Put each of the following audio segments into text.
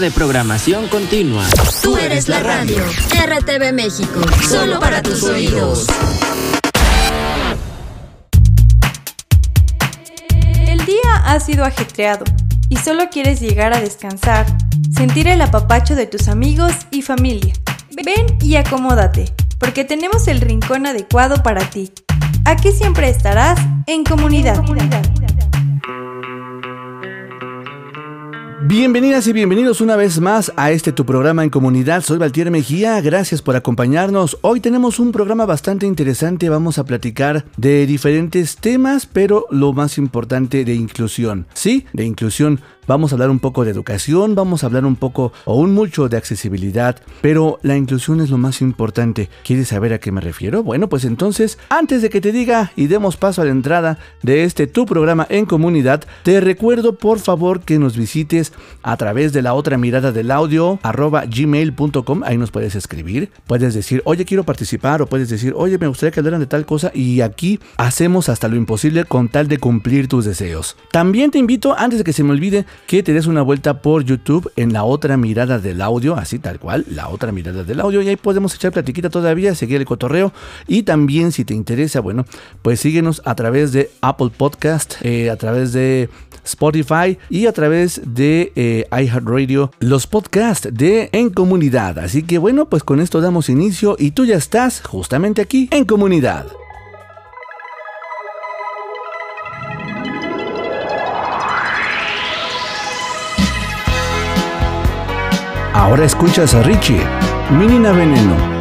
de programación continua. Tú eres la radio. RTV México. Solo para tus oídos. El día ha sido ajetreado y solo quieres llegar a descansar, sentir el apapacho de tus amigos y familia. Ven y acomódate, porque tenemos el rincón adecuado para ti. Aquí siempre estarás en comunidad. Bienvenidas y bienvenidos una vez más a este tu programa en comunidad. Soy Valtier Mejía, gracias por acompañarnos. Hoy tenemos un programa bastante interesante, vamos a platicar de diferentes temas, pero lo más importante de inclusión. Sí, de inclusión. Vamos a hablar un poco de educación, vamos a hablar un poco o un mucho de accesibilidad, pero la inclusión es lo más importante. ¿Quieres saber a qué me refiero? Bueno, pues entonces, antes de que te diga y demos paso a la entrada de este tu programa en comunidad, te recuerdo por favor que nos visites a través de la otra mirada del audio arroba gmail.com, ahí nos puedes escribir, puedes decir, oye quiero participar o puedes decir, oye me gustaría que hablaran de tal cosa y aquí hacemos hasta lo imposible con tal de cumplir tus deseos. También te invito, antes de que se me olvide, que te des una vuelta por YouTube en la otra mirada del audio, así tal cual, la otra mirada del audio, y ahí podemos echar platiquita todavía, seguir el cotorreo. Y también, si te interesa, bueno, pues síguenos a través de Apple Podcast, eh, a través de Spotify y a través de eh, iHeartRadio, los podcasts de En Comunidad. Así que bueno, pues con esto damos inicio y tú ya estás justamente aquí en Comunidad. Ahora escuchas a Richie, Menina Veneno.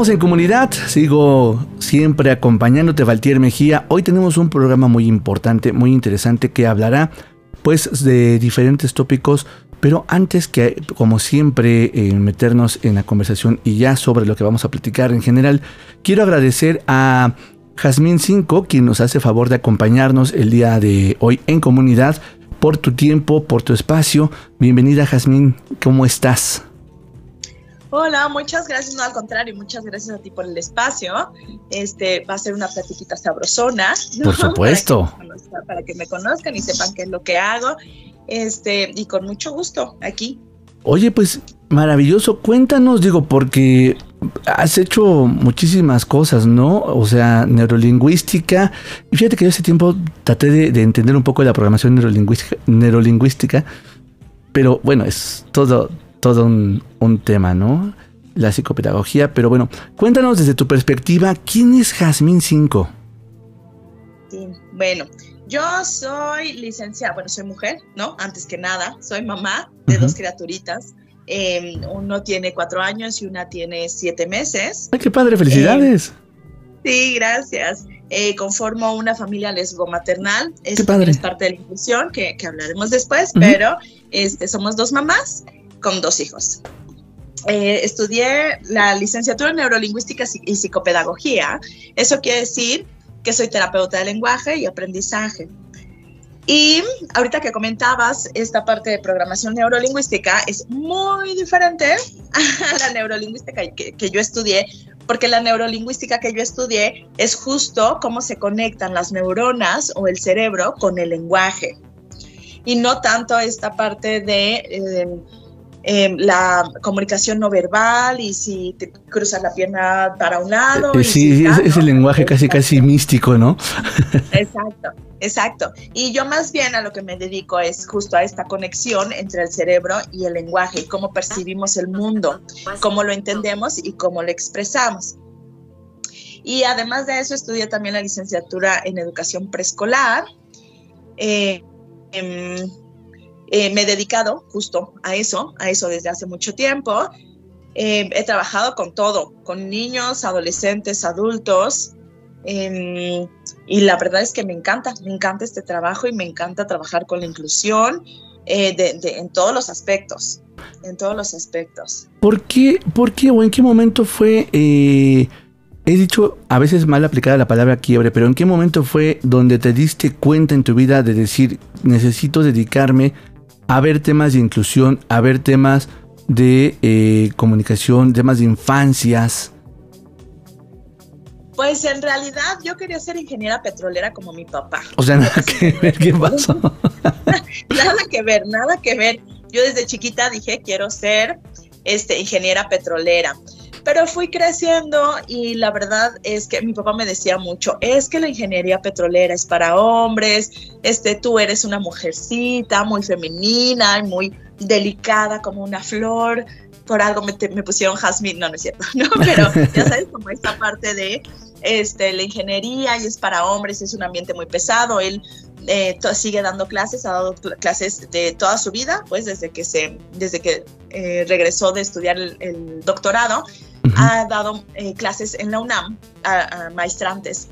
Estamos en comunidad, sigo siempre acompañándote Valtier Mejía. Hoy tenemos un programa muy importante, muy interesante que hablará pues de diferentes tópicos, pero antes que como siempre eh, meternos en la conversación y ya sobre lo que vamos a platicar en general, quiero agradecer a Jazmín 5 quien nos hace favor de acompañarnos el día de hoy en comunidad por tu tiempo, por tu espacio. Bienvenida Jazmín, ¿cómo estás? Hola, muchas gracias, no al contrario, muchas gracias a ti por el espacio. Este va a ser una platiquita sabrosona. ¿no? Por supuesto. Para que, me conozcan, para que me conozcan y sepan qué es lo que hago. Este, y con mucho gusto aquí. Oye, pues maravilloso, cuéntanos, digo, porque has hecho muchísimas cosas, ¿no? O sea, neurolingüística. Y fíjate que yo hace tiempo traté de, de entender un poco de la programación neurolingüística, neurolingüística, pero bueno, es todo, todo un, un tema, ¿no? La psicopedagogía, pero bueno, cuéntanos desde tu perspectiva, ¿quién es Jazmín 5? Sí, bueno, yo soy licenciada, bueno, soy mujer, ¿no? Antes que nada, soy mamá de dos criaturitas. Eh, uno tiene cuatro años y una tiene siete meses. ¡Ay, qué padre! ¡Felicidades! Sí, gracias. Eh, conformo una familia lesbo-maternal. Qué Eso es parte de la inclusión que, que hablaremos después, pero este, somos dos mamás con dos hijos. Eh, estudié la licenciatura en neurolingüística y psicopedagogía. Eso quiere decir que soy terapeuta de lenguaje y aprendizaje. Y ahorita que comentabas esta parte de programación neurolingüística es muy diferente a la neurolingüística que, que yo estudié, porque la neurolingüística que yo estudié es justo cómo se conectan las neuronas o el cerebro con el lenguaje. Y no tanto esta parte de eh, eh, la comunicación no verbal y si te cruzas la pierna para un lado. Eh, y sí, si es, el lenguaje casi, casi místico, ¿no? Exacto, exacto. Y yo más bien a lo que me dedico es justo a esta conexión entre el cerebro y el lenguaje, y cómo percibimos el mundo, cómo lo entendemos y cómo lo expresamos. Y además de eso, estudié también la licenciatura en educación preescolar. Eh, em, eh, me he dedicado justo a eso, a eso desde hace mucho tiempo. Eh, he trabajado con todo, con niños, adolescentes, adultos. em, y la verdad es que me encanta, me encanta este trabajo y me encanta trabajar con la inclusión eh, de- de- en todos los aspectos, en todos los aspectos. ¿Por qué, por qué o en qué momento fue, eh, he dicho a veces mal aplicada la palabra quiebre, pero en qué momento fue donde te diste cuenta en tu vida de decir, necesito dedicarme a ver temas de inclusión, a ver temas de eh, comunicación, temas de infancias? Pues en realidad yo quería ser ingeniera petrolera como mi papá. O sea, nada que ver, ¿qué pasó? Nada que ver, nada que ver. Yo desde chiquita dije, quiero ser este, ingeniera petrolera. Pero fui creciendo y la verdad es que mi papá me decía mucho, es que la ingeniería petrolera es para hombres, este, tú eres una mujercita muy femenina y muy delicada como una flor, por algo me, pusieron jazmín, no, no es cierto, no, pero ya sabes, como esta parte de este, la ingeniería y es para hombres, es un ambiente muy pesado, él eh, sigue dando clases, ha dado cl- clases de toda su vida, pues desde que, se, desde que eh, regresó de estudiar el doctorado, Ujú. ha dado eh, clases en la UNAM a, a maestrantes.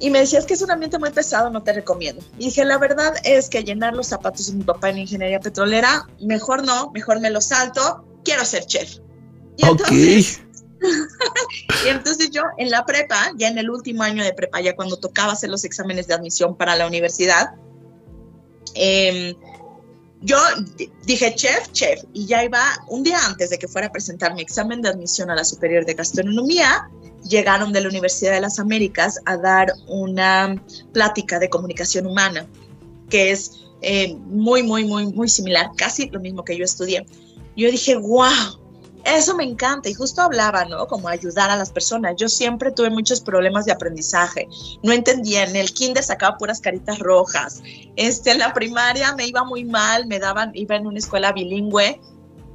Y me decía, es que es un ambiente muy pesado, no te recomiendo. Y dije, la verdad es que llenar los zapatos de mi papá en ingeniería petrolera, mejor no, mejor me lo salto, quiero ser chef. Y entonces y entonces yo en la prepa, ya en el último año de prepa, ya cuando tocaba hacer los exámenes de admisión para la universidad, eh, yo dije chef, chef, y ya iba un día antes de que fuera a presentar mi examen de admisión a la Superior de Gastronomía, llegaron de la Universidad de las Américas a dar una plática de comunicación humana, que es eh, muy, muy, muy, muy similar, casi lo mismo que yo estudié. Yo dije, wow, eso me encanta y justo hablaba, ¿no? Como ayudar a las personas. Yo siempre tuve muchos problemas de aprendizaje. No entendía, en el kinder sacaba puras caritas rojas. Este, en la primaria me iba muy mal, me daban, iba en una escuela bilingüe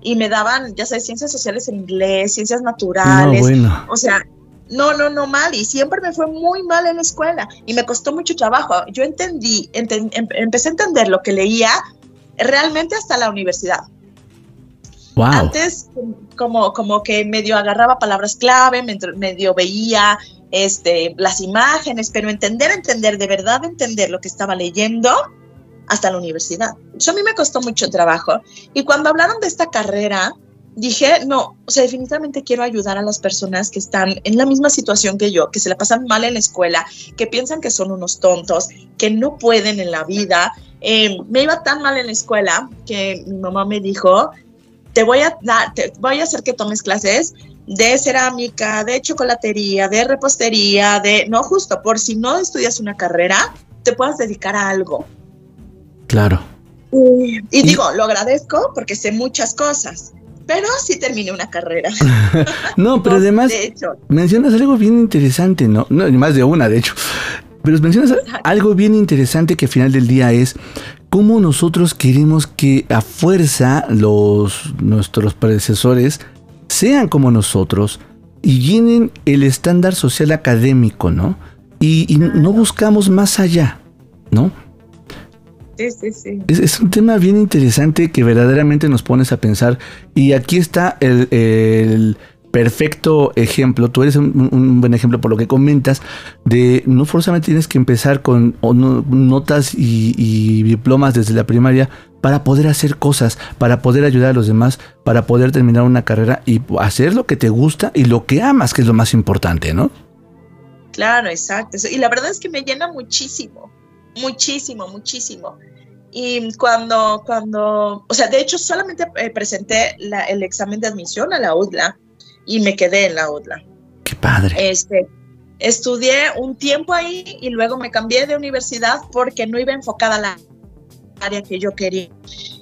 y me daban, ya sabes, ciencias sociales en inglés, ciencias naturales. No, bueno. O sea, no, no, no mal. Y siempre me fue muy mal en la escuela y me costó mucho trabajo. Yo entendí, em, empecé a entender lo que leía realmente hasta la universidad. Antes como, como que medio agarraba palabras clave, medio veía este, las imágenes, pero entender, entender, de verdad entender lo que estaba leyendo hasta la universidad. Eso a mí me costó mucho trabajo. Y cuando hablaron de esta carrera, dije, no, o sea, definitivamente quiero ayudar a las personas que están en la misma situación que yo, que se la pasan mal en la escuela, que piensan que son unos tontos, que no pueden en la vida. Eh, me iba tan mal en la escuela que mi mamá me dijo, te voy a dar, te voy a hacer que tomes clases de cerámica, de chocolatería, de repostería, de, no justo, por si no estudias una carrera, te puedas dedicar a algo. Claro. Y, digo, lo agradezco porque sé muchas cosas, pero sí terminé una carrera. no, pero además mencionas algo bien interesante, ¿no? no más de una, de hecho. Pero mencionas algo bien interesante que al final del día es cómo nosotros queremos que a fuerza los nuestros predecesores sean como nosotros y llenen el estándar social académico, ¿no? Y, no buscamos más allá, ¿no? Sí, sí, sí. Es, un tema bien interesante que verdaderamente nos pones a pensar. Y aquí está el perfecto ejemplo, tú eres un, buen ejemplo por lo que comentas, de no forzosamente tienes que empezar con notas y, diplomas desde la primaria para poder hacer cosas, para poder ayudar a los demás, para poder terminar una carrera y hacer lo que te gusta y lo que amas, que es lo más importante, ¿no? Claro, exacto. Y la verdad es que me llena muchísimo, muchísimo, muchísimo. Y cuando, cuando, o sea, de hecho solamente eh, presenté el examen de admisión a la UDLA y me quedé en la UDLA. Qué padre. Este, estudié un tiempo ahí y luego me cambié de universidad porque no iba enfocada a la área que yo quería.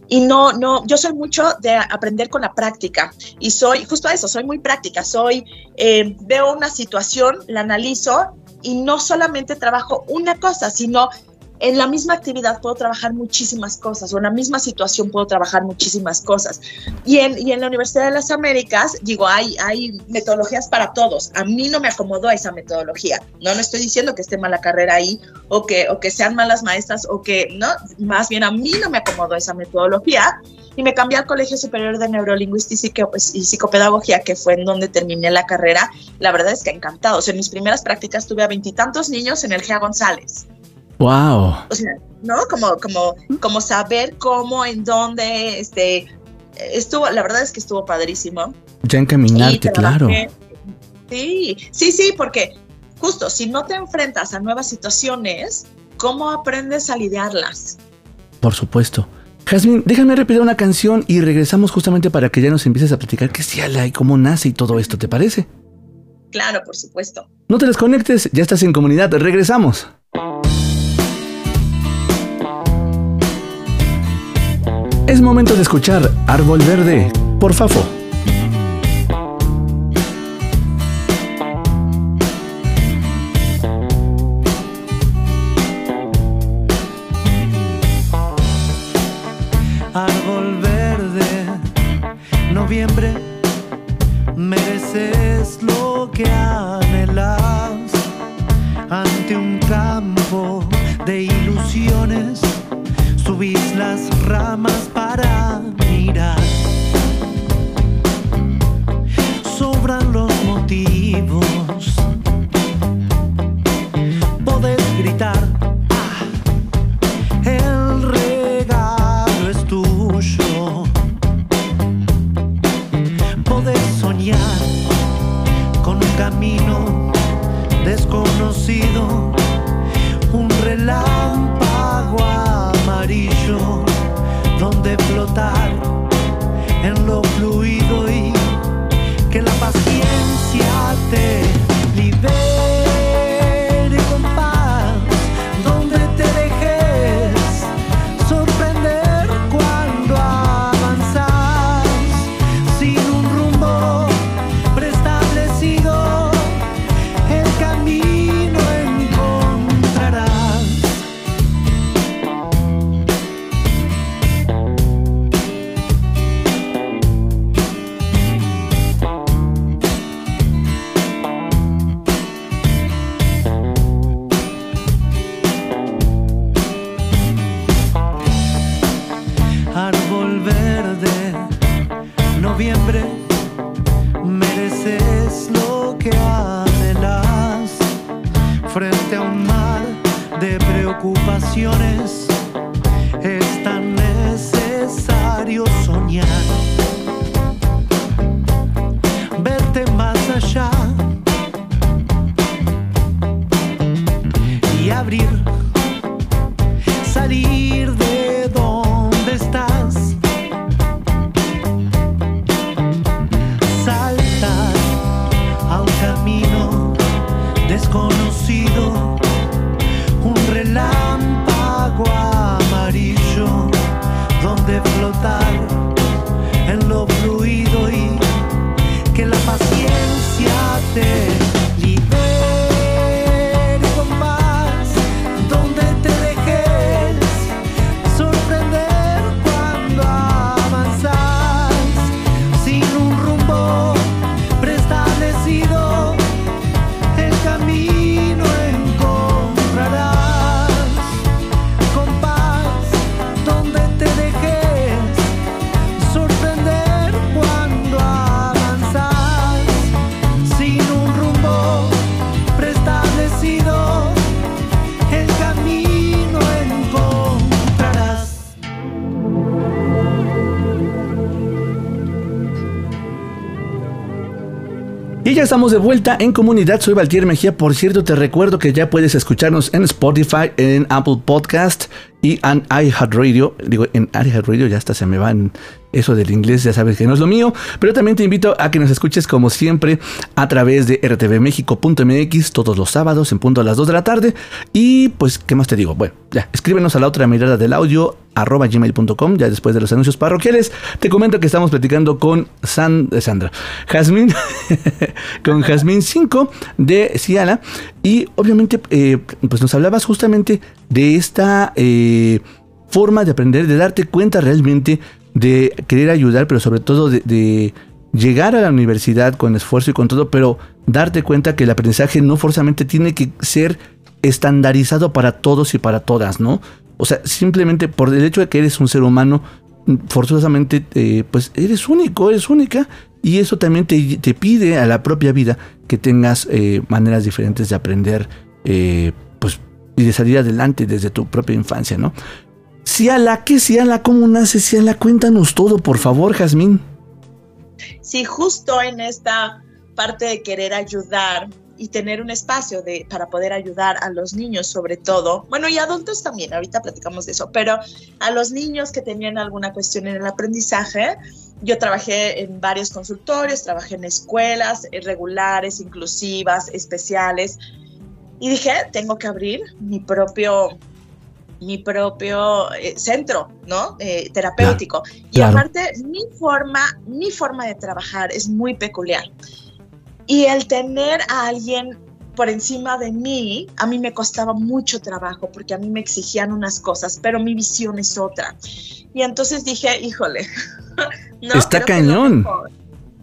Y no, no, yo soy mucho de aprender con la práctica y soy, justo a eso, soy muy práctica, soy, eh, veo una situación, la analizo y no solamente trabajo una cosa, sino en la misma actividad puedo trabajar muchísimas cosas o en la misma situación puedo trabajar muchísimas cosas. Y en, y en la Universidad de las Américas, digo, hay, hay metodologías para todos. A mí no me acomodó esa metodología. No, no estoy diciendo que esté mala carrera ahí o que, o que sean malas maestras o que, no, más bien a mí no me acomodó esa metodología y me cambié al Colegio Superior de Neurolingüística y Psicopedagogía, que fue en donde terminé la carrera. La verdad es que encantado. en mis primeras prácticas tuve a veintitantos niños en el GEA González. Wow. O sea, ¿no? Como, como, como saber cómo, en dónde, este, estuvo, la verdad es que estuvo padrísimo. Ya encaminarte, claro. Sí, sí, sí, porque justo si no te enfrentas a nuevas situaciones, ¿cómo aprendes a lidiarlas? Por supuesto. Jasmine, déjame repetir una canción y regresamos justamente para que ya nos empieces a platicar qué es Yala y cómo nace y todo esto, ¿te parece? Claro, por supuesto. No te desconectes, ya estás en comunidad, regresamos. Es momento de escuchar Árbol Verde por Fafo. Soñar, estamos de vuelta en comunidad. Soy Valtier Mejía. Por cierto, te recuerdo que ya puedes escucharnos en Spotify, en Apple Podcast y en iHeartRadio. Digo, en iHeartRadio ya hasta se me van eso del inglés, ya sabes que no es lo mío. Pero también te invito a que nos escuches como siempre a través de rtvmexico.mx todos los sábados en punto a las 2 de la tarde. Y pues, ¿qué más te digo? Bueno, ya, escríbenos a la otra mirada del audio arroba gmail.com ya después de los anuncios parroquiales te comento que estamos platicando con eh, Sandra Jazmín con Jazmín 5 de Ciala y obviamente eh, pues nos hablabas justamente de esta eh, forma de aprender de darte cuenta realmente de querer ayudar pero sobre todo de, de llegar a la universidad con esfuerzo y con todo pero darte cuenta que el aprendizaje no forzosamente tiene que ser estandarizado para todos y para todas, ¿no? O sea, simplemente por el hecho de que eres un ser humano, forzosamente, eh, pues eres único, eres única. Y eso también te, te pide a la propia vida que tengas eh, maneras diferentes de aprender, eh, pues, y de salir adelante desde tu propia infancia, ¿no? Ciala, ¿qué Ciala? ¿Cómo nace Ciala? Cuéntanos todo, por favor, Jazmín. Sí, justo en esta parte de querer ayudar y tener un espacio de, para poder ayudar a los niños sobre todo, bueno, y adultos también, ahorita platicamos de eso, pero a los niños que tenían alguna cuestión en el aprendizaje, yo trabajé en varios consultorios, trabajé en escuelas eh, regulares, inclusivas, especiales, y dije, tengo que abrir mi propio mi propio eh, centro, ¿no? Eh, terapéutico. Claro, y claro. aparte, mi forma, mi forma de trabajar es muy peculiar. Y el tener a alguien por encima de mí, a mí me costaba mucho trabajo porque a mí me exigían unas cosas, pero mi visión es otra. Y entonces dije, híjole, no, Está cañón.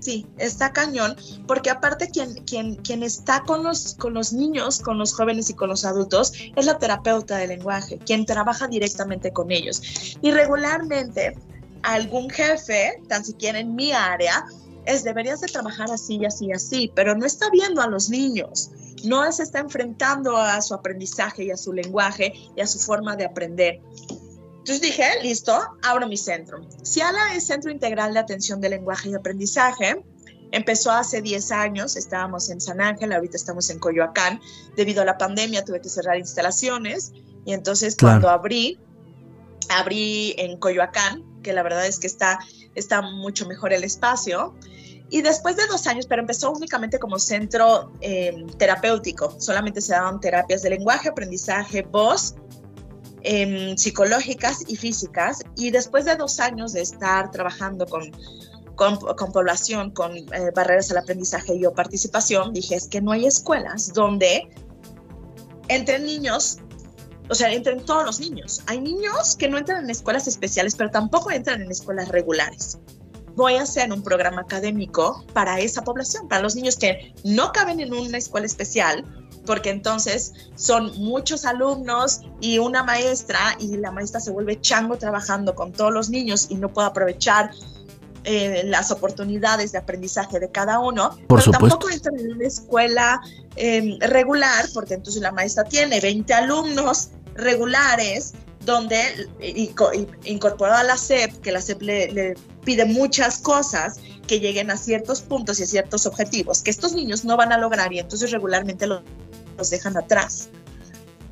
Sí, está cañón, porque aparte quien, quien, quien está con los, con los niños, con los jóvenes y con los adultos, es la terapeuta del lenguaje, quien trabaja directamente con ellos. Y regularmente algún jefe, tan siquiera en mi área, es deberías de trabajar así y así y así, pero no está viendo a los niños, no se está enfrentando a su aprendizaje y a su lenguaje y a su forma de aprender. Entonces dije, listo, abro mi centro. Ciala es Centro Integral de Atención de Lenguaje y Aprendizaje. Empezó hace 10 años, estábamos en San Ángel, ahorita estamos en Coyoacán. Debido a la pandemia tuve que cerrar instalaciones y entonces Claro. cuando abrí, abrí en Coyoacán, que la verdad es que está, está mucho mejor el espacio. Y después de dos años, pero empezó únicamente como centro eh, terapéutico, solamente se daban terapias de lenguaje, aprendizaje, voz, em, psicológicas y físicas. Y después de dos años de estar trabajando con, con, con población, con eh, barreras al aprendizaje y o participación, dije, es que no hay escuelas donde entren niños, o sea, entren todos los niños. Hay niños que no entran en escuelas especiales, pero tampoco entran en escuelas regulares. Voy a hacer un programa académico para esa población, para los niños que no caben en una escuela especial, porque entonces son muchos alumnos y una maestra y la maestra se vuelve chango trabajando con todos los niños y no puede aprovechar eh, las oportunidades de aprendizaje de cada uno, Por pero supuesto. tampoco entran en una escuela eh, regular, porque entonces la maestra tiene 20 alumnos regulares, donde incorporado a la SEP, que la SEP le, le pide muchas cosas que lleguen a ciertos puntos y a ciertos objetivos que estos niños no van a lograr y entonces regularmente los, los dejan atrás.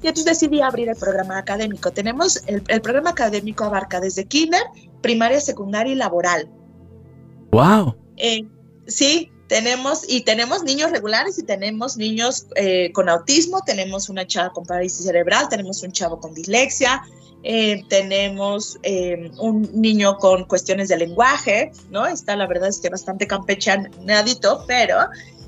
Y entonces decidí abrir el programa académico. Tenemos, el, el, programa académico abarca desde kinder, primaria, secundaria y laboral. ¡Wow! Eh, sí, tenemos, y tenemos niños regulares y tenemos niños eh, con autismo, tenemos una chava con parálisis cerebral, tenemos un chavo con dislexia, eh, tenemos eh, un niño con cuestiones de lenguaje, ¿no? Está la verdad es que bastante campechanadito, pero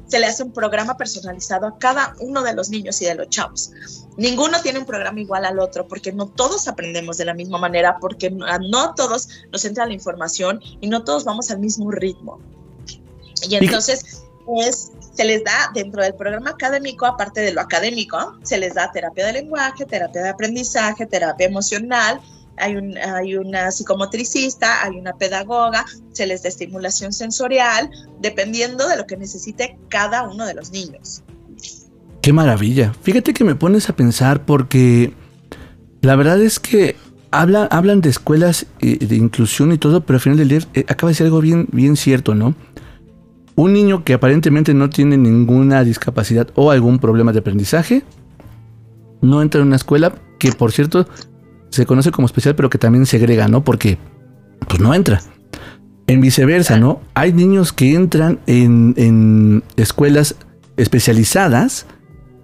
se le hace un programa personalizado a cada uno de los niños y de los chavos. Ninguno tiene un programa igual al otro porque no todos aprendemos de la misma manera, porque no, no todos nos entra la información y no todos vamos al mismo ritmo. Y entonces es, se les da dentro del programa académico, aparte de lo académico, se les da terapia de lenguaje, terapia de aprendizaje, terapia emocional, hay, un, hay una psicomotricista, hay una pedagoga, se les da estimulación sensorial, dependiendo de lo que necesite cada uno de los niños. Qué maravilla. Fíjate que me pones a pensar porque la verdad es que habla, hablan de escuelas eh, de inclusión y todo, pero al final del día eh, acaba de ser algo bien, bien cierto, ¿no? Un niño que aparentemente no tiene ninguna discapacidad o algún problema de aprendizaje, no entra en una escuela que, por cierto, se conoce como especial, pero que también segrega, ¿no? Porque, pues no entra. En viceversa, ¿no? Hay niños que entran en, en escuelas especializadas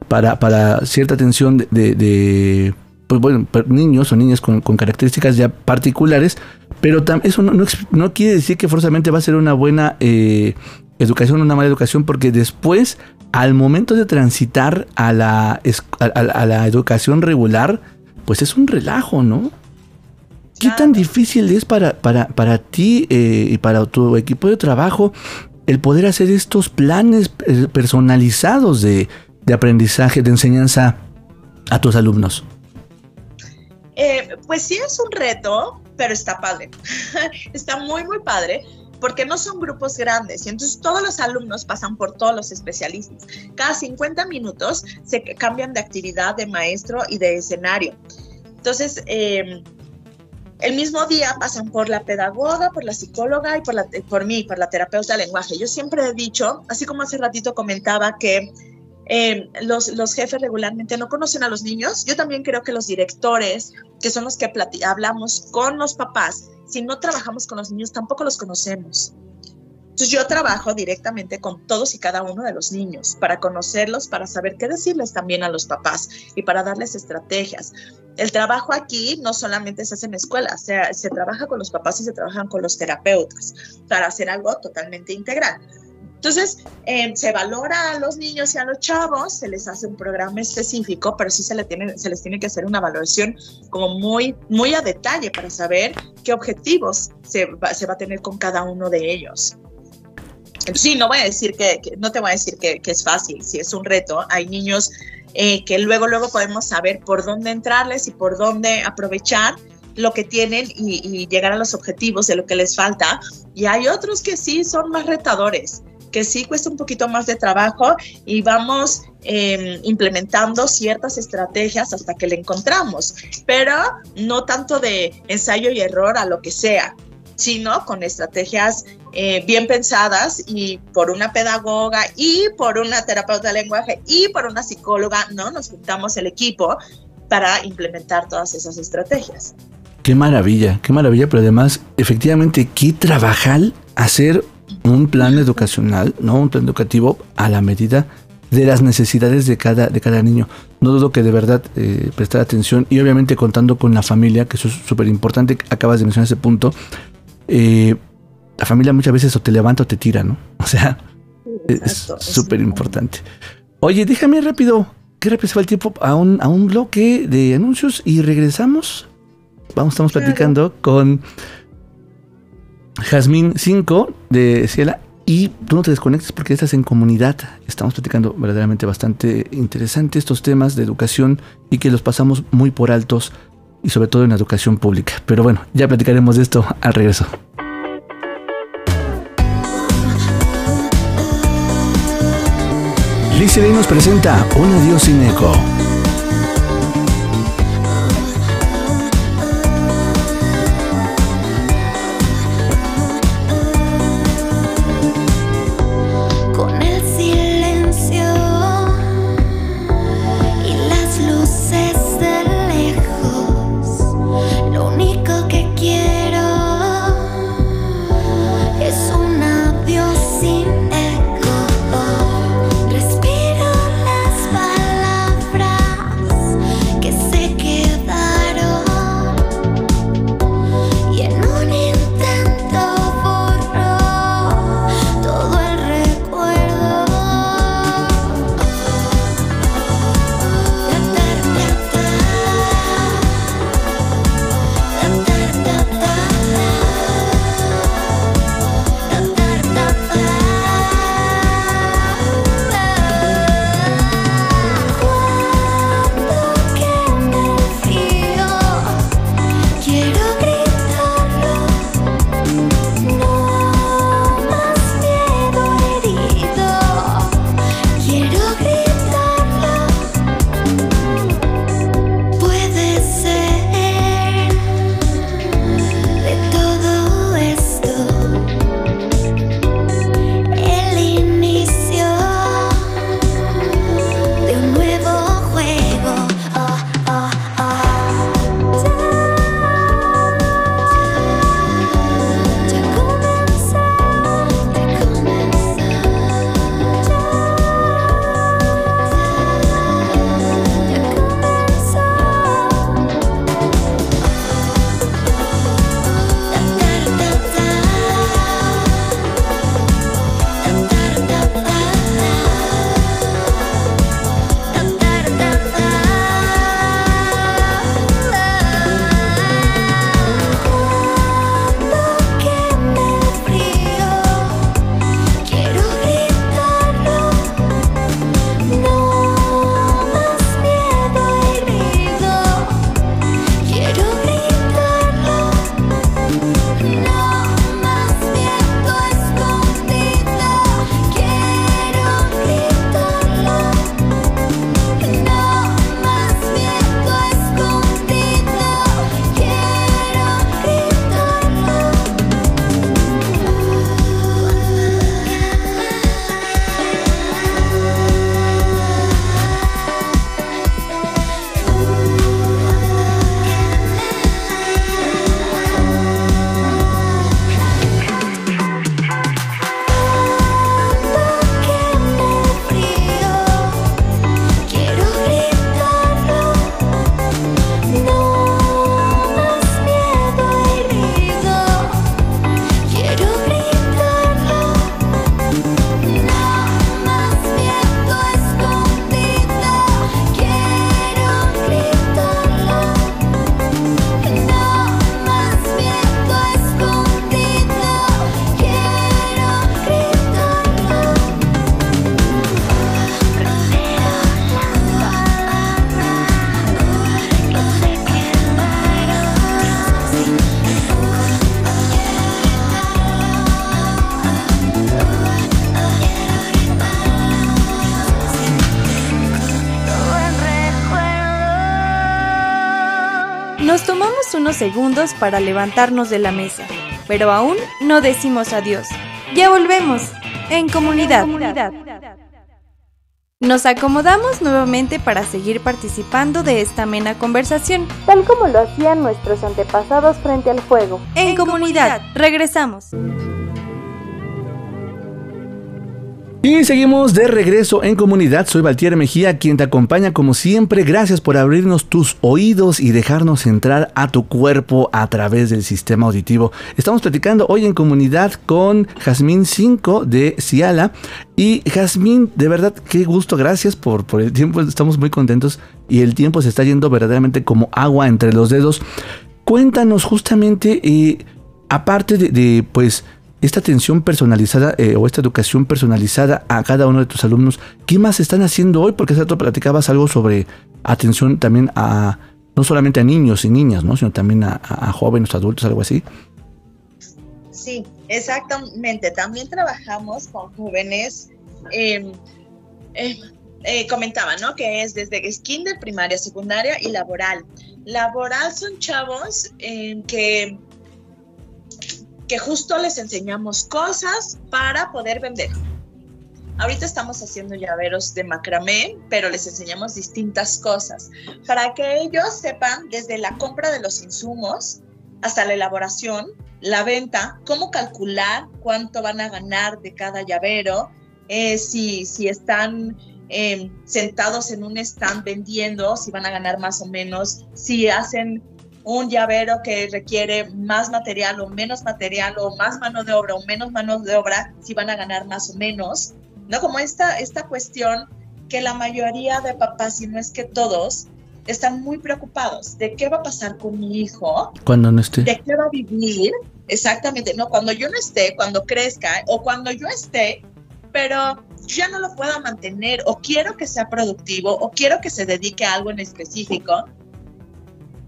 para, para cierta atención de, de, pues bueno, niños o niñas con, con, características ya particulares, pero eso no, no, no, quiere decir que forzosamente va a ser una buena eh, educación una mala educación, porque después, al momento de transitar a la, a, a la educación regular, pues es un relajo, ¿no? ¿Qué tan difícil es para, para, para ti eh, y para tu equipo de trabajo el poder hacer estos planes personalizados de, de aprendizaje, de enseñanza a tus alumnos? Eh, pues sí es un reto, pero está padre. está muy, muy padre porque no son grupos grandes y entonces todos los alumnos pasan por todos los especialistas. Cada 50 minutos se cambian de actividad de maestro y de escenario. Entonces, eh, el mismo día pasan por la pedagoga, por la psicóloga y por, la, por mí, por la terapeuta de lenguaje. Yo siempre he dicho, así como hace ratito comentaba que eh, los, los, jefes regularmente no conocen a los niños. Yo también creo que los directores, que son los que hablamos con los papás, si no trabajamos con los niños, tampoco los conocemos. Entonces yo trabajo directamente con todos y cada uno de los niños para conocerlos, para saber qué decirles también a los papás y para darles estrategias. El trabajo aquí no solamente se hace en escuela, se, se trabaja con los papás y se trabajan con los terapeutas para hacer algo totalmente integral. Entonces, eh, se valora a los niños y a los chavos, se les hace un programa específico, pero sí se, les tiene que hacer una valoración como muy, a detalle para saber qué objetivos se va, a tener con cada uno de ellos. Sí, no voy a decir que, te voy a decir que, es fácil, si es un reto. Hay niños eh, que luego, luego podemos saber por dónde entrarles y por dónde aprovechar lo que tienen y llegar a los objetivos de lo que les falta. Y hay otros que sí son más retadores que sí cuesta un poquito más de trabajo y vamos eh, implementando ciertas estrategias hasta que le encontramos, pero no tanto de ensayo y error a lo que sea, sino con estrategias eh, bien pensadas y por una pedagoga y por una terapeuta de lenguaje y por una psicóloga, ¿no? Nos juntamos el equipo para implementar todas esas estrategias. Qué maravilla, qué maravilla, pero además, efectivamente, qué trabajar hacer un plan educacional, ¿no? Un plan educativo a la medida de las necesidades de cada, de cada niño. No dudo que de verdad eh, prestar atención y obviamente contando con la familia, que eso es súper importante, acabas de mencionar ese punto. Eh, la familia muchas veces o te levanta o te tira, ¿no? O sea, Exacto, es súper importante. Oye, déjame rápido, se va el tiempo a un, a un bloque de anuncios y regresamos. Vamos, estamos platicando con Jazmín 5 de Ciela. Y tú no te desconectes porque estás en comunidad. Estamos platicando verdaderamente bastante interesante estos temas de educación y que los pasamos muy por altos y sobre todo en la educación pública. Pero bueno, ya platicaremos de esto al regreso. Liz nos presenta Un Adiós Sin Eco. Segundos para levantarnos de la mesa, pero aún no decimos adiós. Ya volvemos, en comunidad. Nos acomodamos nuevamente para seguir participando de esta amena conversación, tal como lo hacían nuestros antepasados frente al fuego. En, comunidad, regresamos. Y seguimos de regreso en comunidad. Soy Valtier Mejía, quien te acompaña como siempre. Gracias por abrirnos tus oídos y dejarnos entrar a tu cuerpo a través del sistema auditivo. Estamos platicando hoy en comunidad con Jazmín 5 de Ciala. Y Jazmín, de verdad, qué gusto. Gracias por, por el tiempo. Estamos muy contentos y el tiempo se está yendo verdaderamente como agua entre los dedos. Cuéntanos justamente, eh, aparte de, de pues esta atención personalizada eh, o esta educación personalizada a cada uno de tus alumnos, ¿qué más están haciendo hoy? Porque hace rato platicabas algo sobre atención también a, no solamente a niños y niñas, ¿no? sino también a, jóvenes, adultos, algo así. Sí, exactamente. También trabajamos con jóvenes. Em, em, eh, comentaba, ¿no? Que es desde kinder, primaria, secundaria y laboral. Laboral son chavos eh, que, que justo les enseñamos cosas para poder vender. Ahorita estamos haciendo llaveros de macramé, pero les enseñamos distintas cosas para que ellos sepan desde la compra de los insumos hasta la elaboración, la venta, cómo calcular cuánto van a ganar de cada llavero, eh, si, si están eh, sentados en un stand vendiendo, si van a ganar más o menos, si hacen un llavero que requiere más material o menos material o más mano de obra o menos mano de obra, si van a ganar más o menos. ¿no? Como esta, esta cuestión que la mayoría de papás, si no es que todos, están muy preocupados de qué va a pasar con mi hijo. Cuando no esté. De qué va a vivir. Exactamente, no, cuando yo no esté, cuando crezca o cuando yo esté, pero ya no lo puedo mantener o quiero que sea productivo o quiero que se dedique a algo en específico.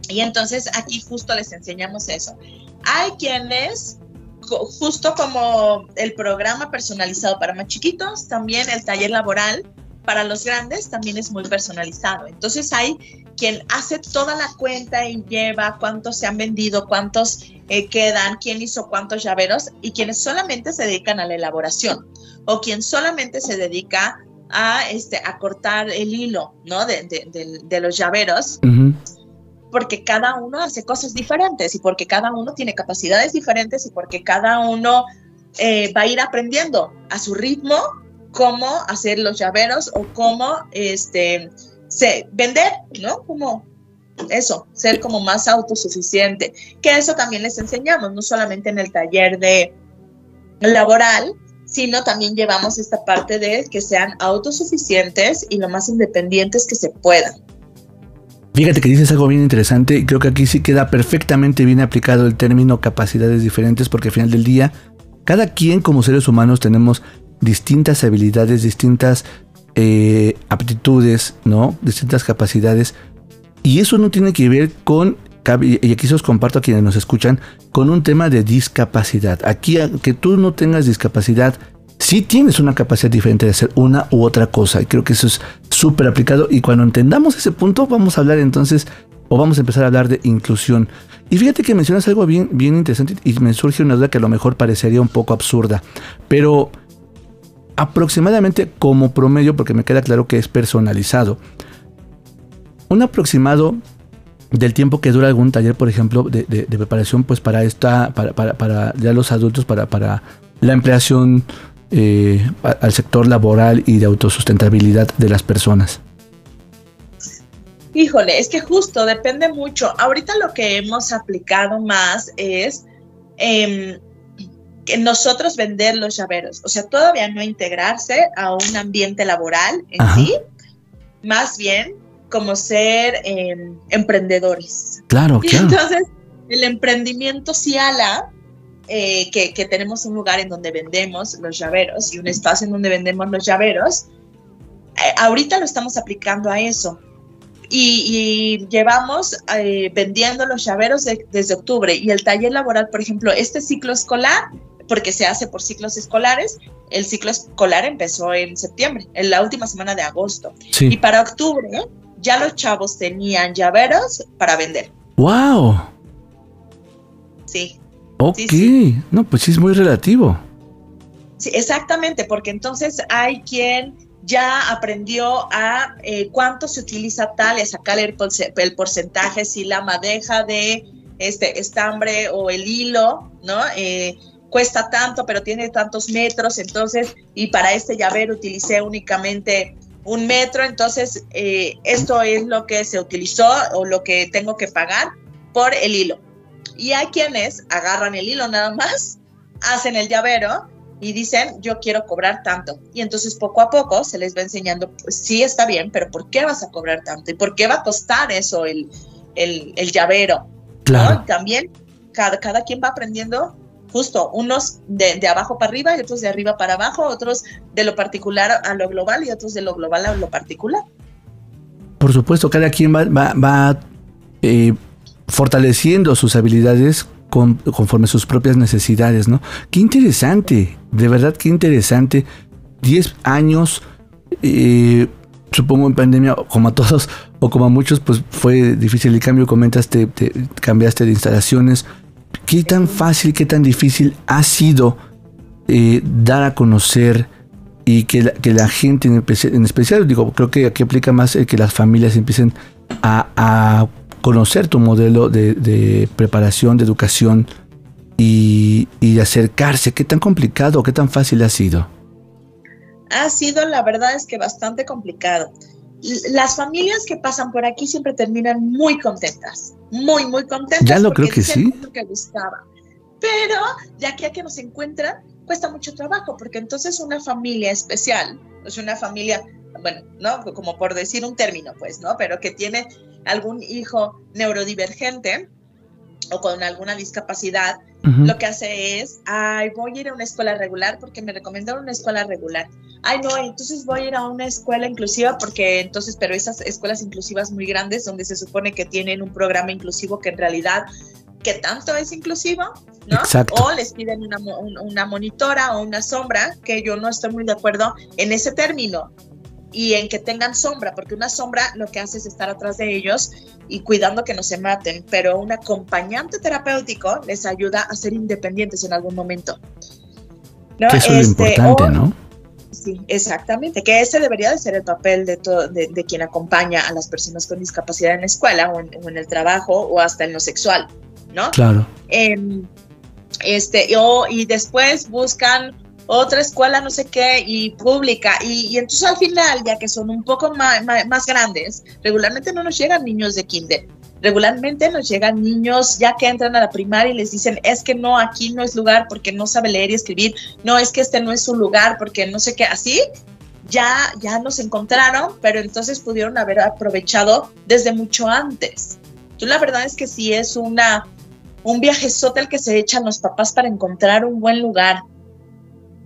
Y entonces aquí justo les enseñamos eso. Hay quienes justo como el programa personalizado para más chiquitos, también el taller laboral para los grandes también es muy personalizado. Entonces hay quien hace toda la cuenta y lleva cuántos se han vendido, cuántos eh, quedan, quién hizo cuántos llaveros y quienes solamente se dedican a la elaboración o quien solamente se dedica a, este, a cortar el hilo ¿no? de, de, los llaveros porque cada uno hace cosas diferentes y porque cada uno tiene capacidades diferentes y porque cada uno eh, va a ir aprendiendo a su ritmo cómo hacer los llaveros o cómo este, vender, ¿no? Como eso, ser como más autosuficiente. Que eso también les enseñamos, no solamente en el taller de laboral, sino también llevamos esta parte de que sean autosuficientes y lo más independientes que se puedan. Fíjate que dices algo bien interesante creo que aquí sí queda perfectamente bien aplicado el término capacidades diferentes porque al final del día cada quien como seres humanos tenemos distintas habilidades, distintas eh, aptitudes, ¿no? Distintas capacidades y eso no tiene que ver con y aquí se os comparto a quienes nos escuchan, con un tema de discapacidad. Aquí, que tú no tengas discapacidad si tienes una capacidad diferente de hacer una u otra cosa. Y creo que eso es súper aplicado. Y cuando entendamos ese punto, vamos a hablar entonces, o vamos a empezar a hablar de inclusión. Y fíjate que mencionas algo bien, bien interesante y me surge una duda que a lo mejor parecería un poco absurda. Pero aproximadamente como promedio, porque me queda claro que es personalizado, un aproximado del tiempo que dura algún taller, por ejemplo, de, preparación, pues para esta, para, para, para, ya los adultos, para, para la empleación eh, al sector laboral y de autosustentabilidad de las personas? Híjole, es que justo depende mucho. Ahorita lo que hemos aplicado más es eh, que nosotros vender los llaveros, o sea, todavía no integrarse a un ambiente laboral en sí, más bien como ser em, emprendedores. Claro, claro. entonces, el emprendimiento Ciala eh, que, tenemos un lugar en donde vendemos los llaveros y un espacio en donde vendemos los llaveros, eh, ahorita lo estamos aplicando a eso. Y, llevamos eh, vendiendo los llaveros desde octubre y el taller laboral, por ejemplo, este ciclo escolar, porque se hace por ciclos escolares, el ciclo escolar empezó en septiembre, en la última semana de agosto. Y para octubre ya los chavos tenían llaveros para vender. ¡Wow! Sí. Ok, no, pues sí es muy relativo. Sí, exactamente, porque entonces hay quien ya aprendió a eh, cuánto se utiliza tal a sacar el, porcentaje, si la madeja de este estambre o el hilo, ¿no? Eh, cuesta tanto, pero tiene tantos metros, entonces, y para este llavero utilicé únicamente un metro, entonces eh, esto es lo que se utilizó o lo que tengo que pagar por el hilo. Y hay quienes agarran el hilo nada más, hacen el llavero y dicen, yo quiero cobrar tanto. Y entonces poco a poco se les va enseñando, pues sí está bien, pero ¿por qué vas a cobrar tanto? ¿Y por qué va a costar eso el, el, llavero? Claro. También cada, cada quien va aprendiendo justo, unos de, de, abajo para arriba y otros de arriba para abajo, otros de lo particular a lo global y otros de lo global a lo particular. Por supuesto, cada quien va, va, va eh, fortaleciendo sus habilidades conforme a sus propias necesidades, ¿no? Qué interesante, de verdad qué interesante. 10 años, eh, supongo en pandemia, como a todos o como a muchos, pues fue difícil el cambio. Comentas, te, cambiaste de instalaciones. ¿Qué tan fácil, qué tan difícil ha sido eh, dar a conocer y que la, que la gente en, especial, digo, creo que aquí aplica más que las familias empiecen a, conocer tu modelo de, preparación, de educación y, y acercarse? ¿Qué tan complicado, qué tan fácil ha sido? ha sido, la verdad es que bastante complicado. Las familias que pasan por aquí siempre terminan muy contentas, muy, muy contentas. Ya lo creo que sí. Que gustaba. Pero de aquí a que nos encuentran, cuesta mucho trabajo, porque entonces una familia especial, es una familia, bueno, ¿no? Como por decir un término, pues, ¿no? Pero que tiene algún hijo neurodivergente o con alguna discapacidad, lo que hace es, ay, voy a ir a una escuela regular porque me recomendaron una escuela regular ay no, entonces voy a ir a una escuela inclusiva porque entonces, pero esas escuelas inclusivas muy grandes donde se supone que tienen un programa inclusivo que en realidad que tanto es inclusivo, ¿no? O les piden una, una monitora o una sombra, que yo no estoy muy de acuerdo en ese término y en que tengan sombra, porque una sombra lo que hace es estar atrás de ellos y cuidando que no se maten, pero un acompañante terapéutico les ayuda a ser independientes en algún momento. ¿no? eso es lo este, importante, ¿no? Sí, exactamente, que ese debería de ser el papel de, de, quien acompaña a las personas con discapacidad en la escuela o en, el trabajo o hasta en lo sexual, ¿no? Claro. Em, este, o, y después buscan otra escuela, no sé qué, y pública, y, entonces al final, ya que son un poco más, más, grandes, regularmente no nos llegan niños de kinder, regularmente nos llegan niños ya que entran a la primaria y les dicen, es que no, aquí no es lugar porque no sabe leer y escribir, no, es que este no es su lugar porque no sé qué, así, ya, ya nos encontraron, pero entonces pudieron haber aprovechado desde mucho antes. Entonces la verdad es que sí es una, un viajezote el que se echan los papás para encontrar un buen lugar.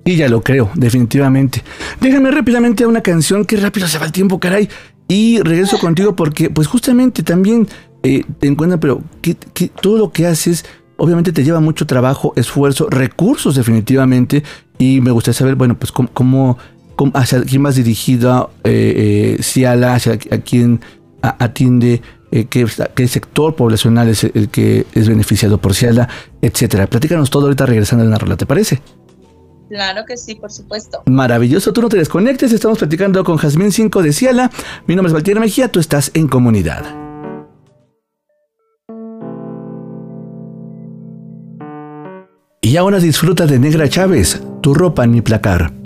Y ya lo creo, definitivamente. Déjame rápidamente a una canción, que rápido se va el tiempo, caray. Y regreso contigo porque, pues justamente también eh, te encuentran, pero que, todo lo que haces obviamente te lleva mucho trabajo, esfuerzo, recursos definitivamente. Y me gustaría saber, bueno, pues cómo, hacia quién vas dirigido, eh, eh, hacia a quién atiende, eh, qué, sector poblacional es el que es beneficiado por Ciala, etcétera. Platícanos todo ahorita regresando a la rola, ¿te parece? Claro que sí, por supuesto. Maravilloso, tú no te desconectes, estamos platicando con Jazmín 5 de Ciala. Mi nombre es Valtier Mejía, tú estás en comunidad. Y ahora disfruta de Negra Chávez, tu ropa en mi placar.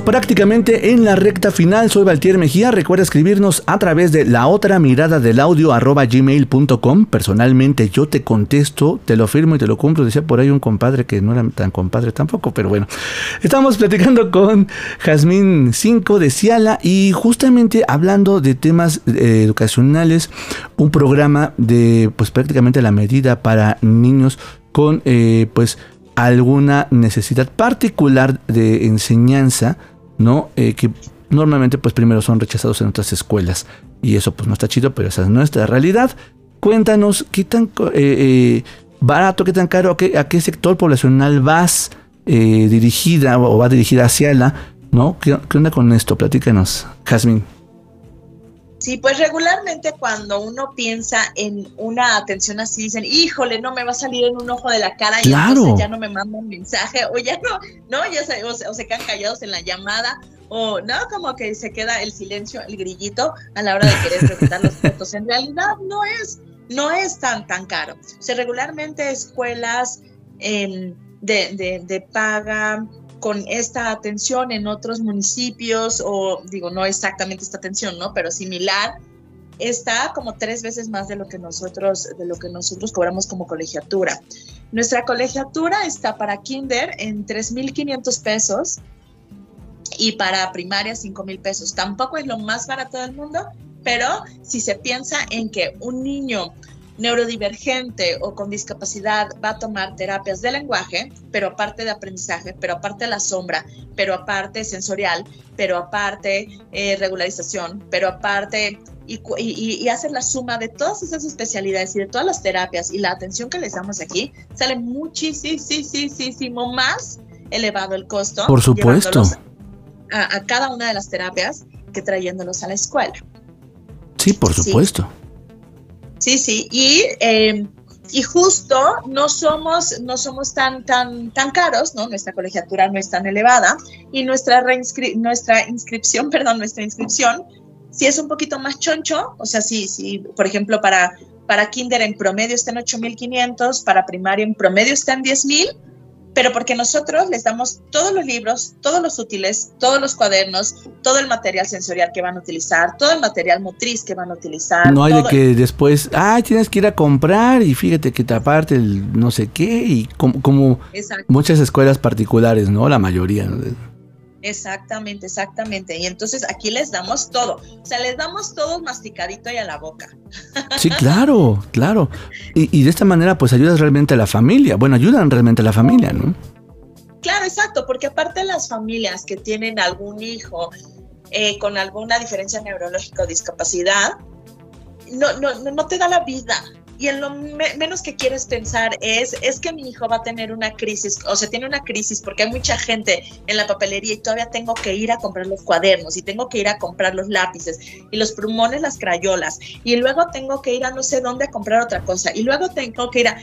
Prácticamente en la recta final. Soy Valtier Mejía. Recuerda escribirnos a través de la otra mirada del audio arroba gmail.com. Personalmente yo te contesto, te lo firmo y te lo cumplo. Decía por ahí un compadre que no era tan compadre tampoco, pero bueno. Estamos platicando con Jazmín 5 de Ciala y justamente hablando de temas eh, educacionales, un programa de pues prácticamente la medida para niños con eh, pues alguna necesidad particular de enseñanza, ¿no? Eh, que normalmente pues primero son rechazados en otras escuelas y eso pues no está chido, pero esa es nuestra realidad. Cuéntanos qué tan eh, eh, barato, qué tan caro, a qué, sector poblacional vas dirigida o va dirigida hacia la, ¿no? ¿Qué, qué onda con esto? Platícanos, Jazmín. Sí, pues regularmente cuando uno piensa en una atención así, dicen, híjole, no me va a salir en un ojo de la cara y entonces ya no me mandan mensaje o ya no, no, ya se, o, se, o se quedan callados en la llamada o no, como que se queda el silencio, el grillito a la hora de querer preguntar los puntos. En realidad no es, no es tan, tan caro. O sea, regularmente escuelas em, de, de, de paga con esta atención en otros municipios, o digo, no exactamente esta atención, ¿no? Pero similar, está como tres veces más de lo que nosotros, de lo que nosotros cobramos como colegiatura. Nuestra colegiatura está para kinder en 3.500 pesos y para primaria 5,000 pesos. Tampoco es lo más barato del mundo, pero si se piensa en que un niño neurodivergente o con discapacidad va a tomar terapias de lenguaje, pero aparte de aprendizaje, pero aparte de la sombra, pero aparte sensorial, pero aparte eh, regularización, pero aparte y, y, y- hacer la suma de todas esas especialidades y de todas las terapias y la atención que les damos aquí, sale muchísimo más elevado el costo. Por supuesto. A, a cada una de las terapias que trayéndolos a la escuela. Sí, por supuesto. Sí, sí, y, eh, y justo no somos, no somos tan, tan, tan caros, ¿no? Nuestra colegiatura no es tan elevada y nuestra, reinscri- nuestra inscripción, perdón, nuestra inscripción, si es un poquito más choncho, o sea, sí, sí, por ejemplo, para, para kinder en promedio está en 8.500, para primaria en promedio está en 10.000, pero porque nosotros les damos todos los libros, todos los útiles, todos los cuadernos, todo el material sensorial que van a utilizar, todo el material motriz que van a utilizar. No hay de que después, ay, tienes que ir a comprar y fíjate que te aparte el no sé qué y como, como muchas escuelas particulares, ¿no? La mayoría. ¿no? Exactamente, exactamente. Y entonces aquí les damos todo. O sea, les damos todo masticadito y a la boca. Sí, claro, claro. Y, y de esta manera pues ayudas realmente a la familia. Bueno, ayudan realmente a la familia, ¿no? Claro, exacto, porque aparte las familias que tienen algún hijo eh, con alguna diferencia neurológica o discapacidad, no, no, no- no te da la vida. Y en lo me- menos que quieres pensar es, es que mi hijo va a tener una crisis, o sea, tiene una crisis porque hay mucha gente en la papelería y todavía tengo que ir a comprar los cuadernos y tengo que ir a comprar los lápices y los plumones, las crayolas y luego tengo que ir a no sé dónde a comprar otra cosa y luego tengo que ir a...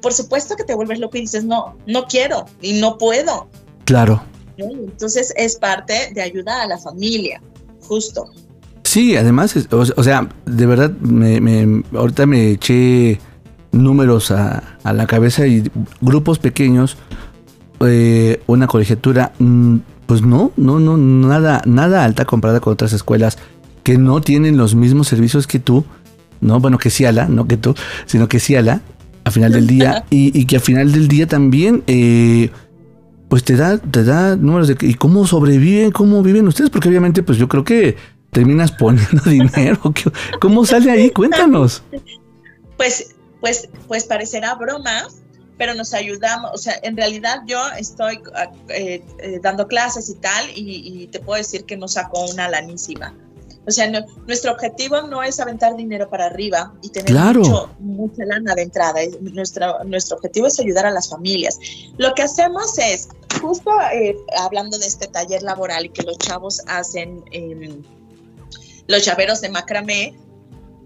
Por supuesto que te vuelves loco y dices, no, no quiero y no puedo. Claro. Entonces es parte de ayuda a la familia, justo. Sí, además, es- o, o sea, de verdad, me, me- ahorita me eché números a, a la cabeza y grupos pequeños, eh, una colegiatura, mm, pues no, no, no, nada, nada alta comparada con otras escuelas que no tienen los mismos servicios que tú, no, bueno, que Ciala, no que tú, sino que Ciala, a final del día y, y que a final del día también eh, pues te da te da números de y cómo sobreviven cómo viven ustedes porque obviamente pues yo creo que terminas poniendo dinero ¿Qué- cómo sale ahí cuéntanos Pues, pues, pues parecerá broma, pero nos ayudamos, o sea, en realidad yo estoy ah, eh, eh, dando clases y tal, y, y te puedo decir que nos sacó una lanísima. O sea, no- nuestro objetivo no es aventar dinero para arriba y tener Claro. mucho- mucha lana de entrada. Es- Nuestra, nuestro objetivo es ayudar a las familias. Lo que hacemos es, justo eh, hablando de este taller laboral y que los chavos hacen los llaveros de macramé,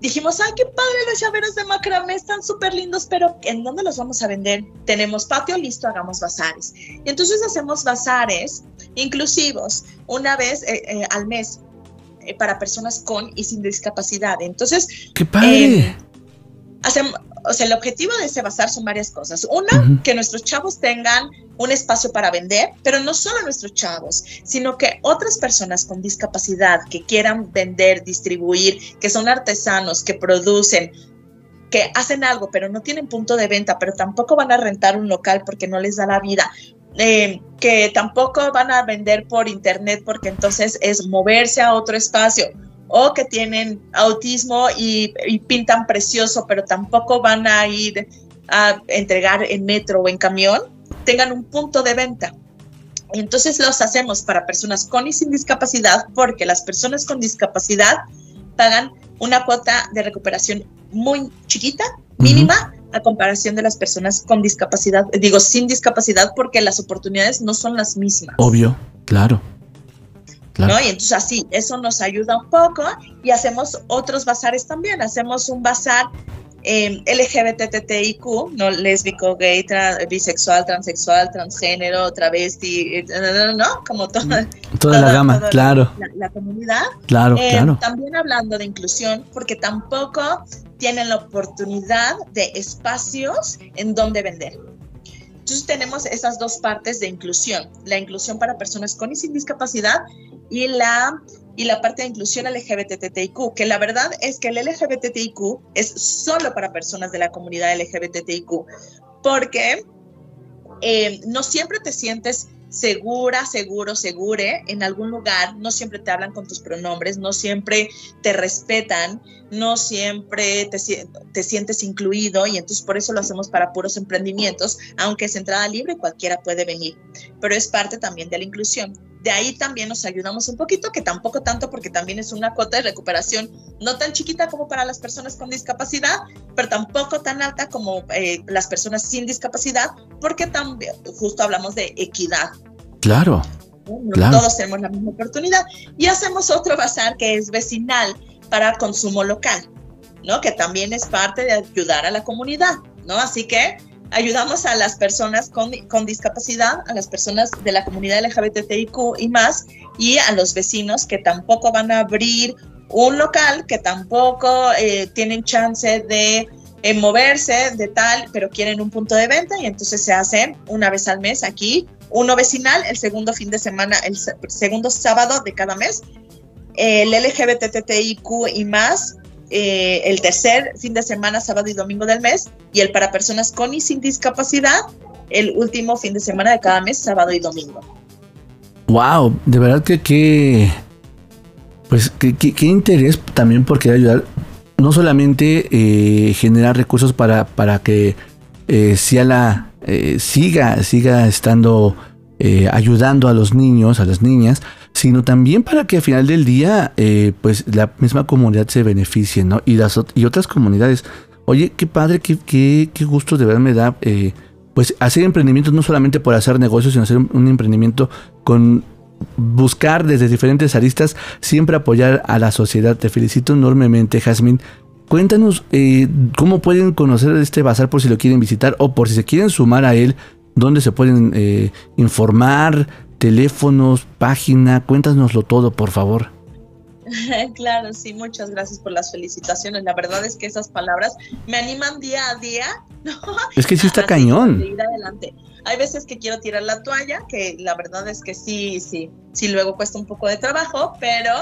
dijimos, ay, qué padre los llaveros de macramé, están súper lindos, pero ¿en dónde los vamos a vender? Tenemos patio listo, hagamos bazares. Y entonces hacemos bazares inclusivos una vez eh, eh, al mes eh, para personas con y sin discapacidad. Entonces, qué padre hacemos, o sea, el objetivo de ese bazar son varias cosas. Una, que nuestros chavos tengan un espacio para vender, pero no solo nuestros chavos, sino que otras personas con discapacidad que quieran vender, distribuir, que son artesanos, que producen, que hacen algo, pero no tienen punto de venta, pero tampoco van a rentar un local porque no les da la vida. eh, que tampoco van a vender por internet porque entonces es moverse a otro espacio o que tienen autismo y, y pintan precioso, pero tampoco van a ir a entregar en metro o en camión, tengan un punto de venta. Entonces los hacemos para personas con y sin discapacidad, porque las personas con discapacidad pagan una cuota de recuperación muy chiquita, mínima, a comparación de las personas con discapacidad, digo sin discapacidad, porque las oportunidades no son las mismas. obvio claro claro ¿no? Y entonces así, eso nos ayuda un poco y hacemos otros bazares también. Hacemos un bazar eh, LGBTTIQ, no lésbico, gay, tra- bisexual, transexual, transgénero, travesti, eh, ¿no? Como toda, toda la gama toda claro la, la comunidad. claro Eh, claro También hablando de inclusión, porque tampoco tienen la oportunidad de espacios en donde vender. Entonces tenemos esas dos partes de inclusión, la inclusión para personas con y sin discapacidad y la, y la parte de inclusión LGBTTIQ, que la verdad es que el LGBTIQ es solo para personas de la comunidad LGBTIQ, porque eh, no siempre te sientes segura, seguro, segure en algún lugar, no siempre te hablan con tus pronombres, no siempre te respetan, no siempre te, si- te sientes incluido y entonces por eso lo hacemos para puros emprendimientos, aunque es entrada libre, cualquiera puede venir, pero es parte también de la inclusión. De ahí también nos ayudamos un poquito, que tampoco tanto porque también es una cuota de recuperación no tan chiquita como para las personas con discapacidad, pero tampoco tan alta como eh, las personas sin discapacidad, porque también justo hablamos de equidad. claro ¿no? Claro. Todos tenemos la misma oportunidad. Y hacemos otro bazar que es vecinal para consumo local, ¿no? Que también es parte de ayudar a la comunidad, ¿no? Así que ayudamos a las personas con, con discapacidad, a las personas de la comunidad LGBTIQ y más, y a los vecinos que tampoco van a abrir un local, que tampoco eh, tienen chance de eh, moverse de tal, pero quieren un punto de venta y entonces se hace una vez al mes aquí, uno vecinal, el segundo fin de semana, el se- segundo sábado de cada mes, el LGBTTIQ y más, eh, el tercer fin de semana, sábado y domingo del mes, y el para personas con y sin discapacidad, el último fin de semana de cada mes, sábado y domingo. Wow, de verdad que qué. Pues qué, interés también por querer ayudar. No solamente eh, generar recursos para, para que eh, Ciala eh, siga, siga estando eh, ayudando a los niños, a las niñas, sino también para que al final del día, eh, pues la misma comunidad se beneficie, ¿no? Y las y otras comunidades. Oye, qué padre, qué, qué, qué gusto de verdad me da. eh, pues hacer emprendimientos no solamente por hacer negocios, sino hacer un, emprendimiento con buscar desde diferentes aristas, siempre apoyar a la sociedad. Te felicito enormemente, Jazmín. Cuéntanos cómo pueden conocer este bazar por si lo quieren visitar o por si se quieren sumar a él, dónde se pueden eh, informar, teléfonos, página, cuéntanoslo todo, por favor. claro, sí, muchas gracias por las felicitaciones. La verdad es que esas palabras me animan día a día. ¿no? Es que sí está Así, cañón. de ir adelante. Hay veces que quiero tirar la toalla, que la verdad es que sí, sí, sí, luego cuesta un poco de trabajo, pero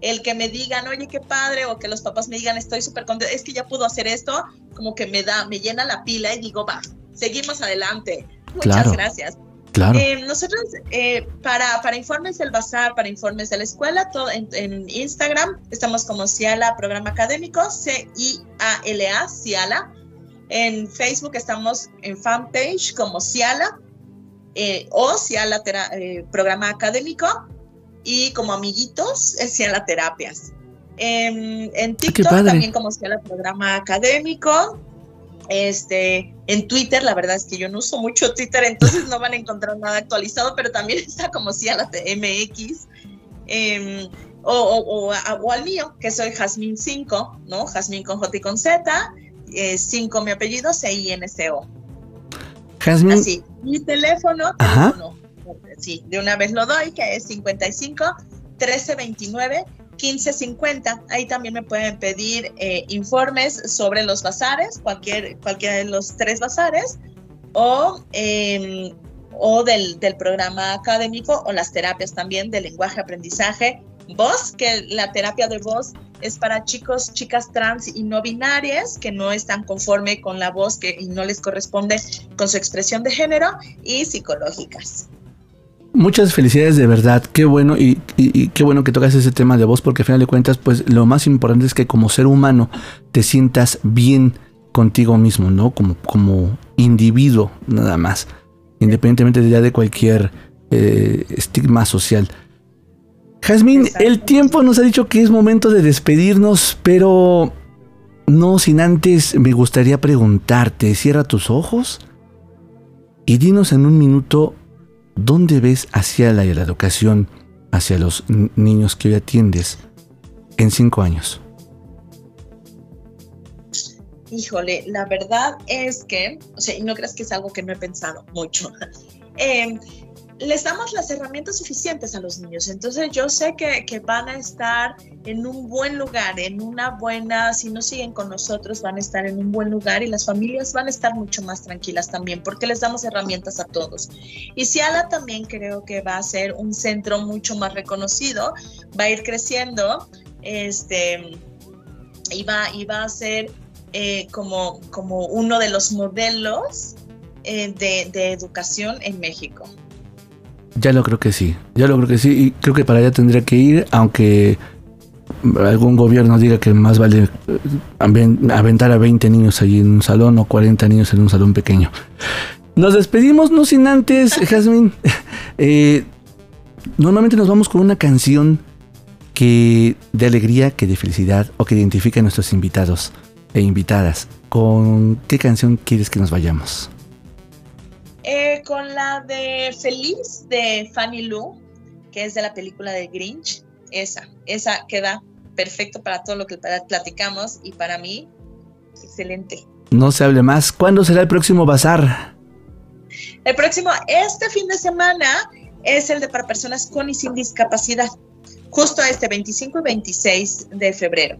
el que me digan, oye, qué padre, o que los papás me digan, estoy súper contento, es que ya pudo hacer esto, como que me da, me llena la pila y digo, va, seguimos adelante. Muchas Claro. gracias. Claro. Eh, nosotros, eh, para, para informes del bazar, para informes de la escuela, todo en, en Instagram, estamos como Ciala Programa Académico, C-I-A-L-A, Ciala. En Facebook estamos en fanpage como Ciala eh, o Ciala Tera- eh, Programa Académico y como amiguitos Ciala Terapias. En, en TikTok padre. también como Ciala Programa Académico. Este, en Twitter, la verdad es que yo no uso mucho Twitter, entonces no van a encontrar nada actualizado, pero también está como Ciala MX. em, o, o- o a- o al mío, que soy Jazmín 5, ¿no? Jazmín con J y con Z, 5 mi apellido, C-I-N-C-O. Jazmín, Así. Mi teléfono, Ajá. teléfono, sí, de una vez lo doy, que es 55 1329 1550. Ahí también me pueden pedir eh, informes sobre los bazares, cualquier, cualquiera de los tres bazares, o, eh, o del, del programa académico, o las terapias también de lenguaje, aprendizaje, voz, que la terapia de voz es para chicos, chicas trans y no binarias que no están conforme con la voz que, y no les corresponde con su expresión de género y psicológicas. Muchas felicidades de verdad. Qué bueno y, y- y qué bueno que tocas ese tema de voz porque al final de cuentas, pues lo más importante es que como ser humano te sientas bien contigo mismo, ¿no? Como, como individuo nada más, independientemente de ya de cualquier eh, estigma social. Jazmín, el tiempo nos ha dicho que es momento de despedirnos, pero no sin antes me gustaría preguntarte, cierra tus ojos y dinos en un minuto dónde ves hacia la, educación, hacia los niños que hoy atiendes en cinco años. Híjole, la verdad es que, o sea, y no creas que es algo que no he pensado mucho. Eh, les damos las herramientas suficientes a los niños, entonces yo sé que, van a estar en un buen lugar, en una buena, si no siguen con nosotros, van a estar en un buen lugar y las familias van a estar mucho más tranquilas también, porque les damos herramientas a todos. Y Ciala también creo que va a ser un centro mucho más reconocido, va a ir creciendo, este, y va, y va a ser eh, como, como uno de los modelos eh, de educación en México. Ya lo creo que sí, ya lo creo que sí, y creo que para allá tendría que ir, aunque algún gobierno diga que más vale eh, aven- aventar a 20 niños allí en un salón o 40 niños en un salón pequeño. Nos despedimos, no sin antes, Jazmín. eh, normalmente nos vamos con una canción que de alegría, que de felicidad o que identifique a nuestros invitados e invitadas. ¿Con qué canción quieres que nos vayamos? Eh, con la de Feliz de Fanny Lu, que es de la película de Grinch, esa, esa queda perfecto para todo lo que pla- platicamos y para mí, excelente. No se hable más. ¿Cuándo será el próximo bazar? El próximo, este fin de semana, es el de para personas con y sin discapacidad. Justo este 25 y 26 de febrero,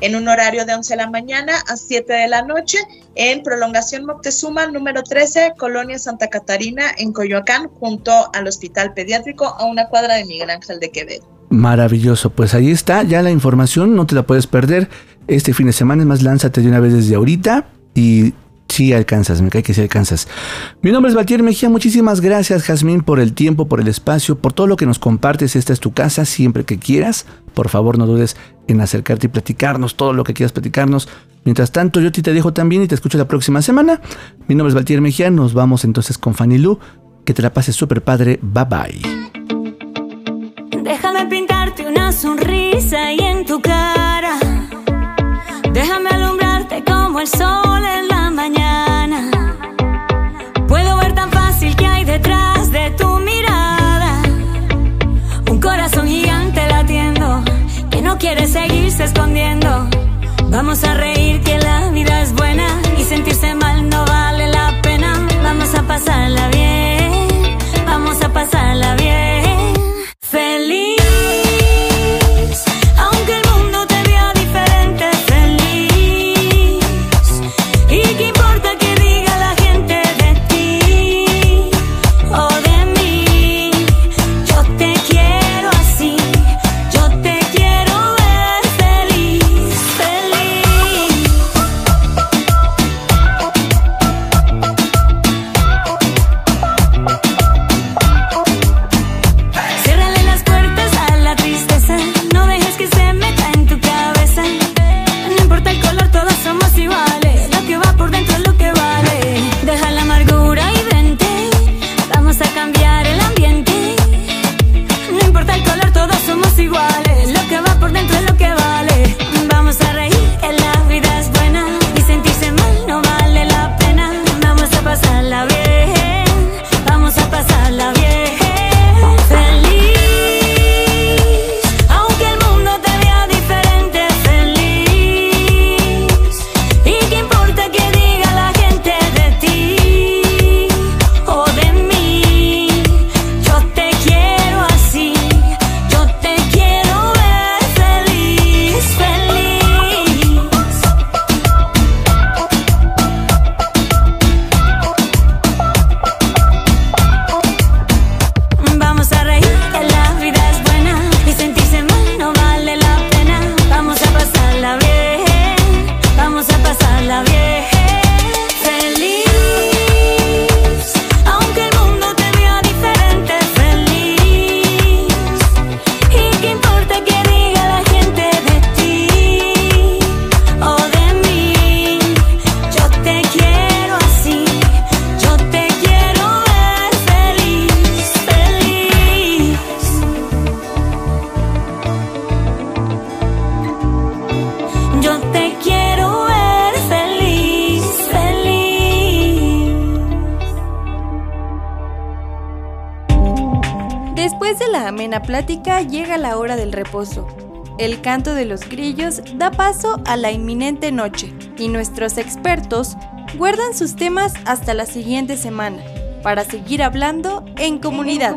en un horario de 11 de la mañana a 7 de la noche, en Prolongación Moctezuma, número 13, Colonia Santa Catarina, en Coyoacán, junto al Hospital Pediátrico, a una cuadra de Miguel Ángel de Quevedo. Maravilloso, pues ahí está ya la información, no te la puedes perder. Este fin de semana, es más, lánzate de una vez desde ahorita y sí alcanzas, me cae que sí alcanzas. Mi nombre es Valtier Mejía, muchísimas gracias Jazmín por el tiempo, por el espacio, por todo lo que nos compartes. Esta es tu casa, siempre que quieras. Por favor, no dudes en acercarte y platicarnos todo lo que quieras platicarnos. Mientras tanto, yo te dejo también y te escucho la próxima semana. Mi nombre es Valtier Mejía, nos vamos entonces con Fanny Lu. Que te la pases súper padre, bye bye. Déjame pintarte una sonrisa y en tu cara. Déjame como el sol en la mañana. Puedo ver tan fácil que hay detrás de tu mirada. Un corazón gigante latiendo que no quiere seguirse escondiendo. Vamos a reír que la vida es buena y sentirse mal no vale la pena. Vamos a pasarla bien, llega la hora del reposo. El canto de los grillos da paso a la inminente noche y nuestros expertos guardan sus temas hasta la siguiente semana para seguir hablando en comunidad.